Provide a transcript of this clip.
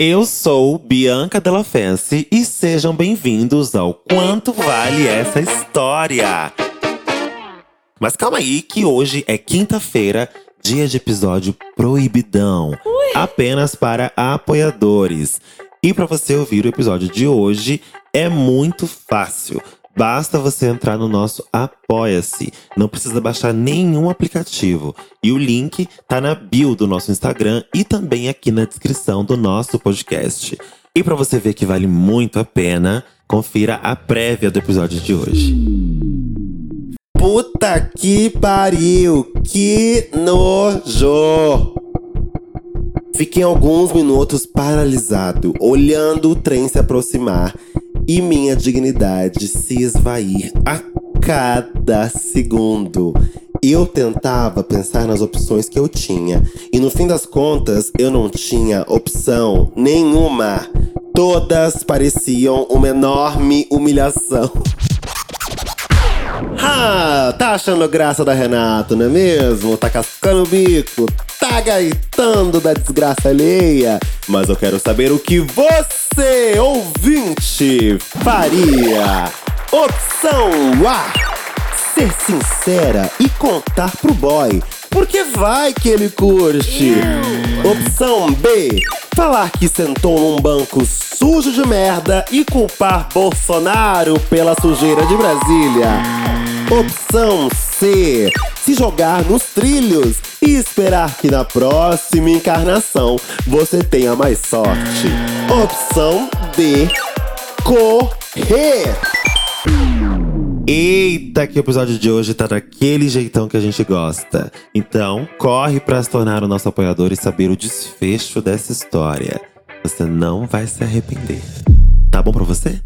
Eu sou Bianca Della Fence e sejam bem-vindos ao Quanto Vale Essa História. Mas calma aí que hoje é quinta-feira, dia de episódio proibidão, apenas para apoiadores. E para você ouvir o episódio de hoje é muito fácil. Basta você entrar no nosso Apoia-se. Não precisa baixar nenhum aplicativo. E o link tá na bio do nosso Instagram e também aqui na descrição do nosso podcast. E para você ver que vale muito a pena, confira a prévia do episódio de hoje. Puta que pariu! Que nojo! Fiquei alguns minutos paralisado, olhando o trem se aproximar e minha dignidade se esvair a cada segundo. Eu tentava pensar nas opções que eu tinha, e no fim das contas eu não tinha opção nenhuma. Todas pareciam uma enorme humilhação. Ah, tá achando graça da Renato, não é mesmo? Tá cascando o bico, tá gaitando da desgraça alheia. Mas eu quero saber o que você, ouvinte, faria. Opção A: ser sincera e contar pro boy. Porque vai que ele curte. Opção B: falar que sentou num banco sujo de merda e culpar Bolsonaro pela sujeira de Brasília. Opção C: se jogar nos trilhos e esperar que na próxima encarnação você tenha mais sorte. Opção D: correr. Eita, que o episódio de hoje tá daquele jeitão que a gente gosta. Então, corre para se tornar o nosso apoiador e saber o desfecho dessa história. Você não vai se arrepender. Tá bom pra você?